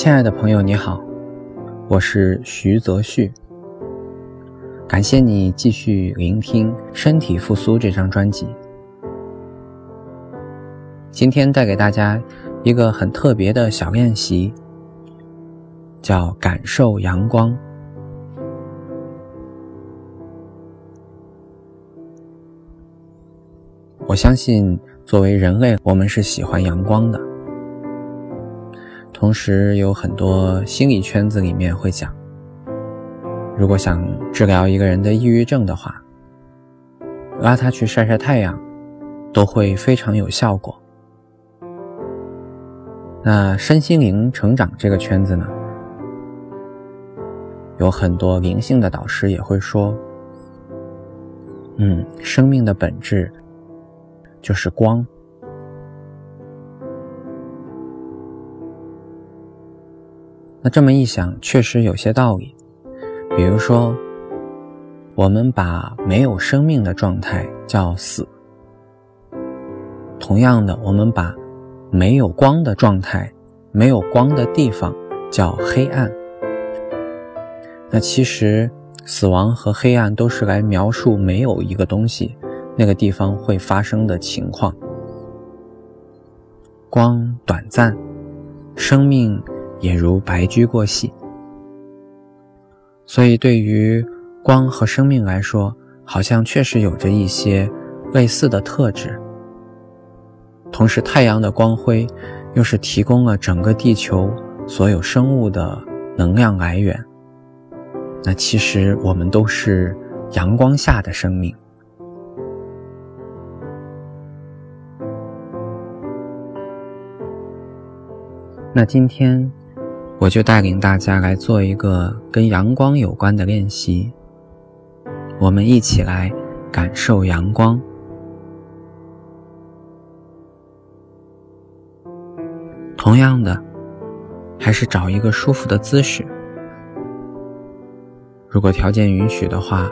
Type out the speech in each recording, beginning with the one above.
亲爱的朋友，你好，我是徐泽旭。感谢你继续聆听《身体复苏》这张专辑。今天带给大家一个很特别的小练习，叫感受阳光。我相信，作为人类，我们是喜欢阳光的。同时，有很多心理圈子里面会讲，如果想治疗一个人的抑郁症的话，拉他去晒晒太阳，都会非常有效果。那身心灵成长这个圈子呢，有很多灵性的导师也会说，嗯，生命的本质就是光。那这么一想，确实有些道理。比如说，我们把没有生命的状态叫死；同样的，我们把没有光的状态、没有光的地方叫黑暗。那其实，死亡和黑暗都是来描述没有一个东西那个地方会发生的情况。光短暂，生命。也如白驹过隙，所以对于光和生命来说，好像确实有着一些类似的特质。同时，太阳的光辉又是提供了整个地球所有生物的能量来源。那其实我们都是阳光下的生命。那今天。我就带领大家来做一个跟阳光有关的练习，我们一起来感受阳光。同样的，还是找一个舒服的姿势。如果条件允许的话，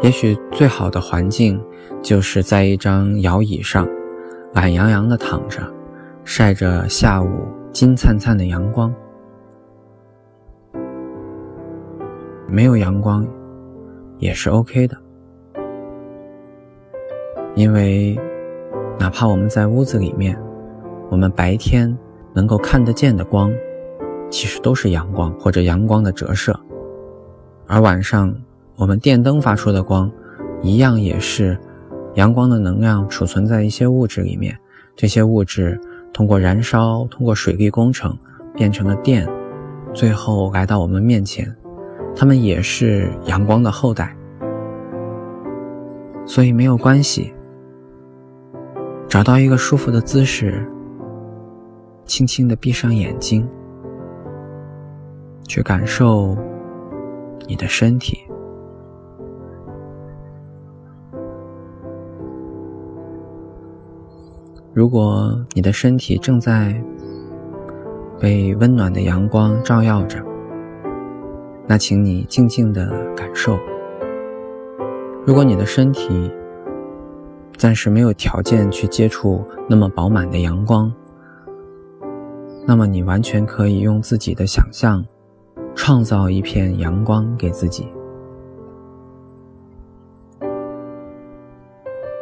也许最好的环境就是在一张摇椅上，懒洋洋的躺着，晒着下午金灿灿的阳光。没有阳光，也是 OK 的，因为哪怕我们在屋子里面，我们白天能够看得见的光，其实都是阳光或者阳光的折射，而晚上我们电灯发出的光，一样也是阳光的能量储存在一些物质里面，这些物质通过燃烧，通过水利工程变成了电，最后来到我们面前。他们也是阳光的后代，所以没有关系。找到一个舒服的姿势，轻轻的闭上眼睛，去感受你的身体。如果你的身体正在被温暖的阳光照耀着，那请你静静的感受。如果你的身体暂时没有条件去接触那么饱满的阳光，那么你完全可以用自己的想象，创造一片阳光给自己。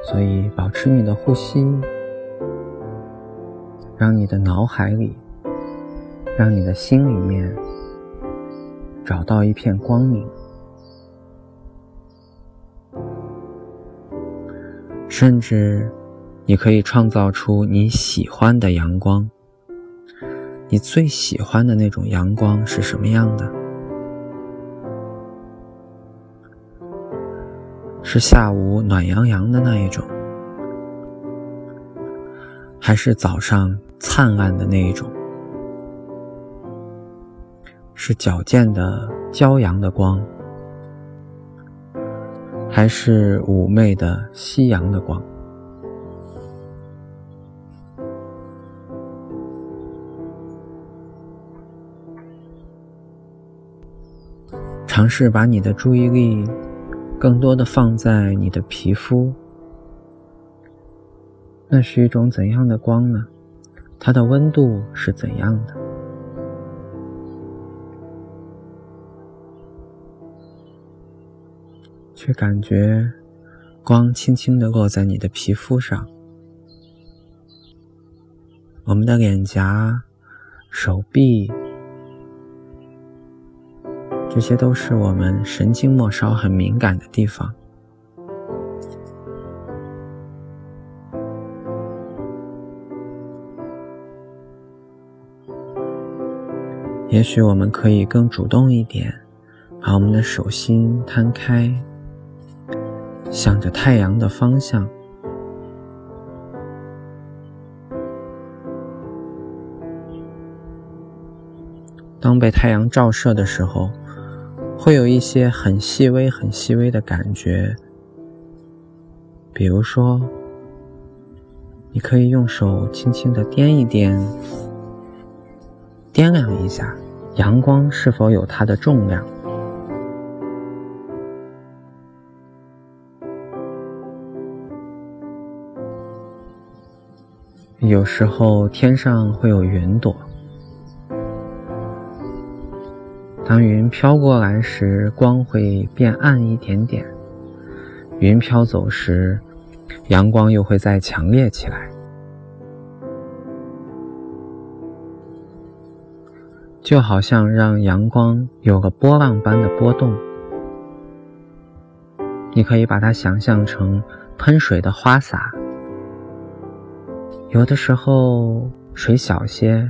所以，保持你的呼吸，让你的脑海里，让你的心里面。找到一片光明，甚至你可以创造出你喜欢的阳光。你最喜欢的那种阳光是什么样的？是下午暖洋洋的那一种，还是早上灿烂的那一种？是矫健的骄阳的光，还是妩媚的夕阳的光？尝试把你的注意力更多的放在你的皮肤，那是一种怎样的光呢？它的温度是怎样的？却感觉光轻轻的落在你的皮肤上，我们的脸颊、手臂，这些都是我们神经末梢很敏感的地方。也许我们可以更主动一点，把我们的手心摊开，向着太阳的方向。当被太阳照射的时候，会有一些很细微、很细微的感觉。比如说，你可以用手轻轻的掂一掂，掂量一下。阳光是否有它的重量？有时候天上会有云朵，当云飘过来时，光会变暗一点点；云飘走时，阳光又会再强烈起来。就好像让阳光有个波浪般的波动，你可以把它想象成喷水的花洒。有的时候水小些，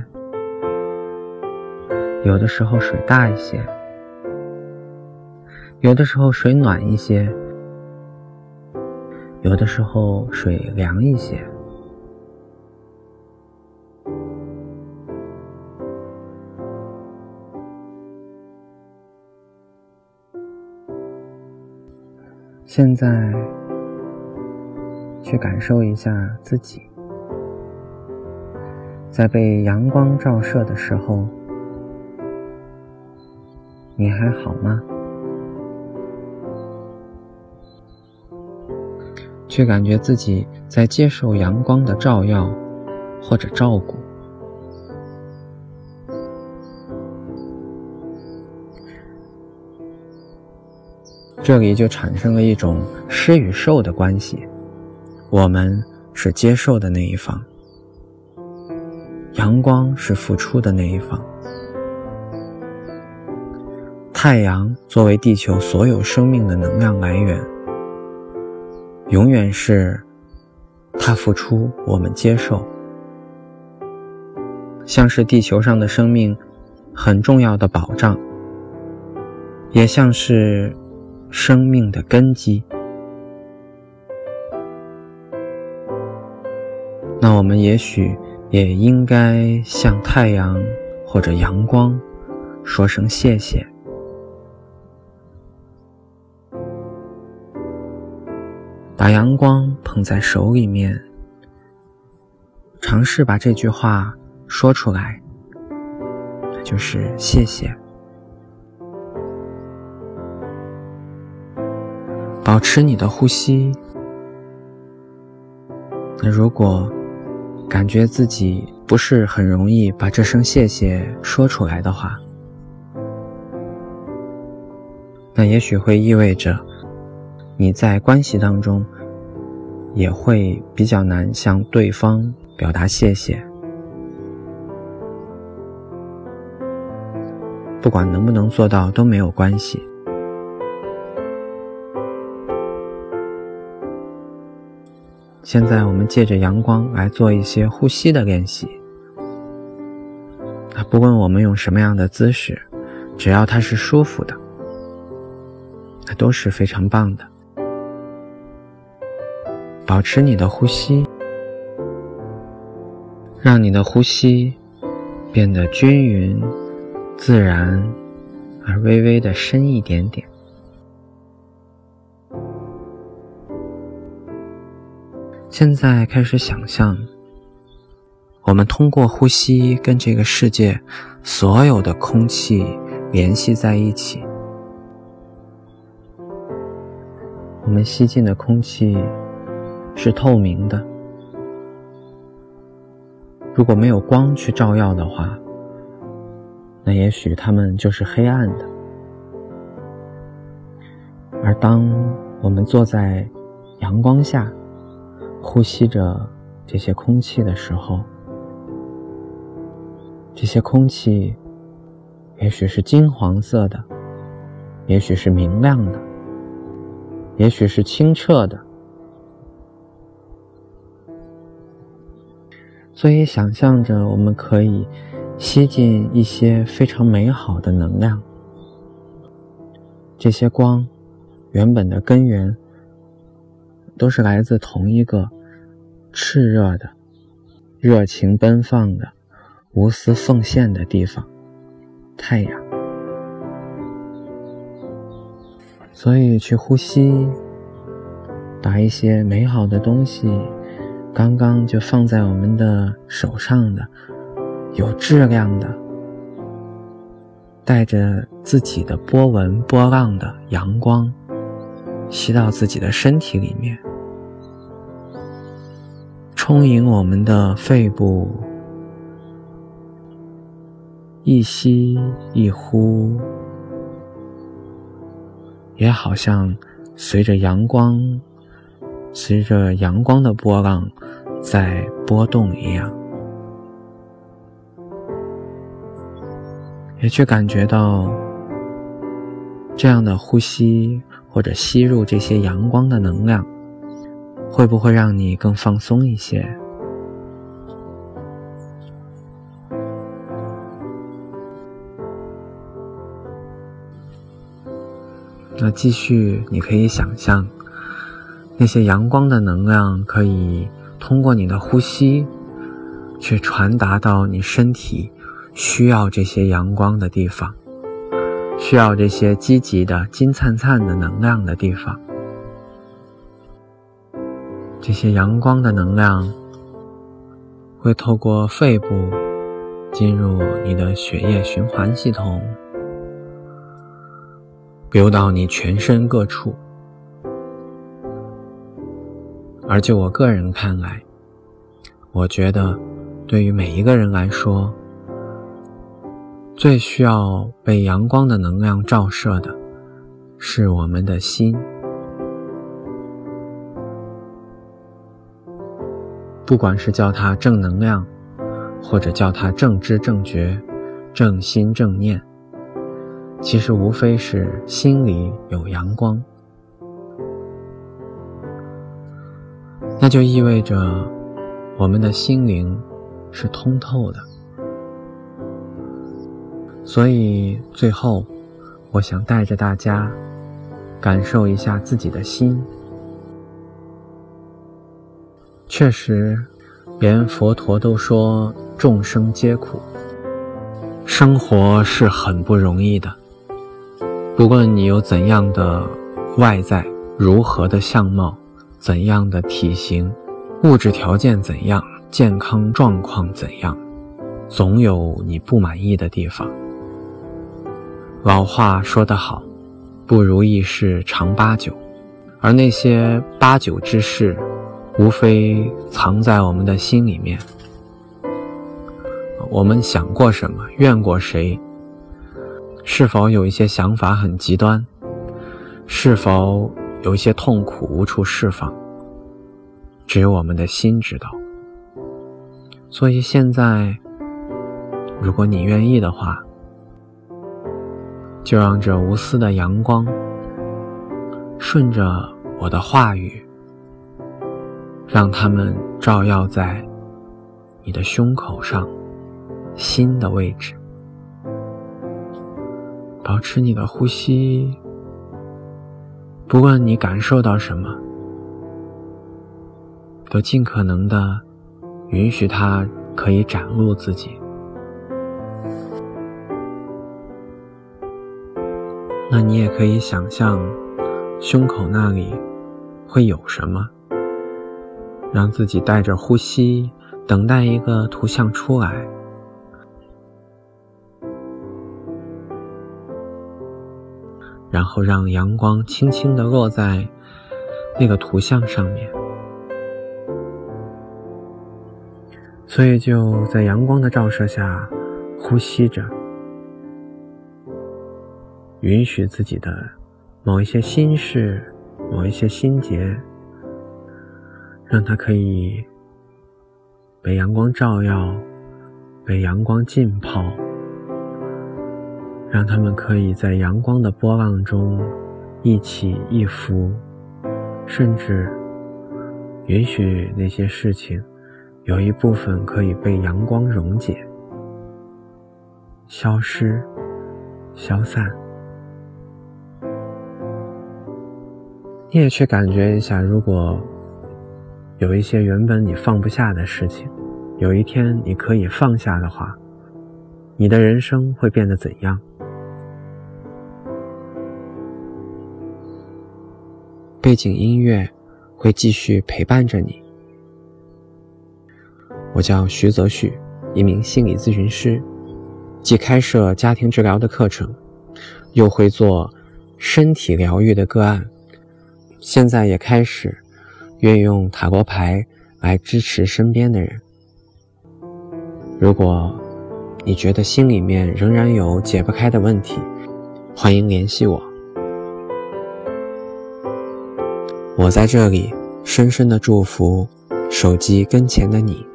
有的时候水大一些，有的时候水暖一些，有的时候水凉一些。现在，去感受一下自己，在被阳光照射的时候，你还好吗？去感觉自己在接受阳光的照耀或者照顾。这里就产生了一种施与受的关系，我们是接受的那一方，阳光是付出的那一方。太阳作为地球所有生命的能量来源，永远是它付出，我们接受，像是地球上的生命很重要的保障，也像是。生命的根基。那我们也许也应该向太阳或者阳光说声谢谢。把阳光捧在手里面，尝试把这句话说出来，那就是谢谢。保持你的呼吸。那如果感觉自己不是很容易把这声谢谢说出来的话，那也许会意味着你在关系当中也会比较难向对方表达谢谢。不管能不能做到都没有关系。现在我们借着阳光来做一些呼吸的练习。啊，不论我们用什么样的姿势，只要它是舒服的，那都是非常棒的。保持你的呼吸，让你的呼吸变得均匀、自然，而微微的深一点点。现在开始想象，我们通过呼吸跟这个世界所有的空气联系在一起。我们吸进的空气是透明的，如果没有光去照耀的话，那也许它们就是黑暗的。而当我们坐在阳光下，呼吸着这些空气的时候，这些空气也许是金黄色的，也许是明亮的，也许是清澈的。所以，想象着我们可以吸进一些非常美好的能量。这些光，原本的根源都是来自同一个炽热的、热情奔放的、无私奉献的地方——太阳。所以，去呼吸，把一些美好的东西。刚刚就放在我们的手上的，有质量的，带着自己的波纹波浪的阳光，吸到自己的身体里面，充盈我们的肺部，一吸一呼，也好像随着阳光，随着阳光的波浪。在波动一样，也去感觉到这样的呼吸或者吸入这些阳光的能量，会不会让你更放松一些？那继续，你可以想象那些阳光的能量可以。通过你的呼吸，去传达到你身体需要这些阳光的地方，需要这些积极的、金灿灿的能量的地方。这些阳光的能量会透过肺部进入你的血液循环系统，流到你全身各处。而就我个人看来，我觉得，对于每一个人来说，最需要被阳光的能量照射的，是我们的心。不管是叫它正能量，或者叫它正知正觉、正心正念，其实无非是心里有阳光。那就意味着，我们的心灵是通透的。所以最后，我想带着大家感受一下自己的心。确实，连佛陀都说众生皆苦，生活是很不容易的。不论你有怎样的外在，如何的相貌。怎样的体型，物质条件怎样，健康状况怎样，总有你不满意的地方。老话说得好，不如意事常八九，而那些八九之事，无非藏在我们的心里面。我们想过什么，怨过谁？是否有一些想法很极端？是否？有一些痛苦无处释放，只有我们的心知道。所以现在，如果你愿意的话，就让这无私的阳光顺着我的话语，让他们照耀在你的胸口上、心的位置，保持你的呼吸。不论你感受到什么，都尽可能的允许它可以展露自己。那你也可以想象，胸口那里会有什么，让自己带着呼吸，等待一个图像出来。然后让阳光轻轻地落在那个图像上面，所以就在阳光的照射下呼吸着，允许自己的某一些心事某一些心结，让它可以被阳光照耀，被阳光浸泡，让他们可以在阳光的波浪中一起一伏，甚至允许那些事情有一部分可以被阳光溶解、消失、消散。你也去感觉一下，如果有一些原本你放不下的事情，有一天你可以放下的话，你的人生会变得怎样？背景音乐会继续陪伴着你。我叫徐泽旭，一名心理咨询师，既开设家庭治疗的课程，又会做身体疗愈的个案。现在也开始运用塔罗牌来支持身边的人。如果你觉得心里面仍然有解不开的问题，欢迎联系我。我在这里深深的祝福手机跟前的你。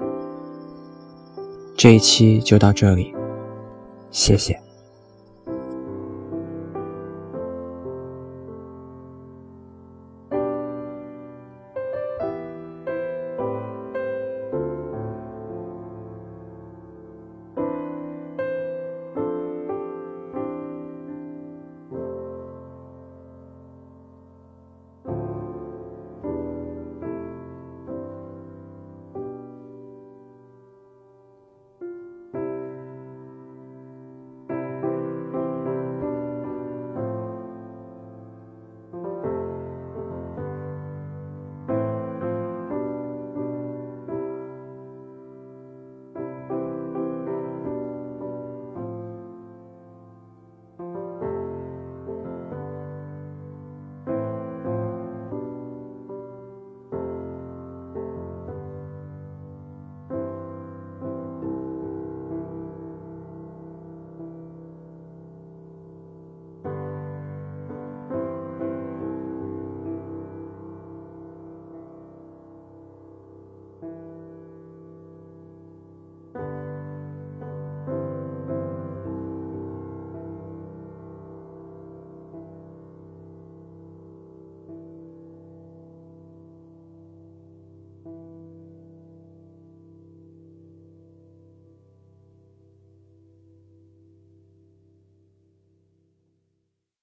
这一期就到这里，谢谢。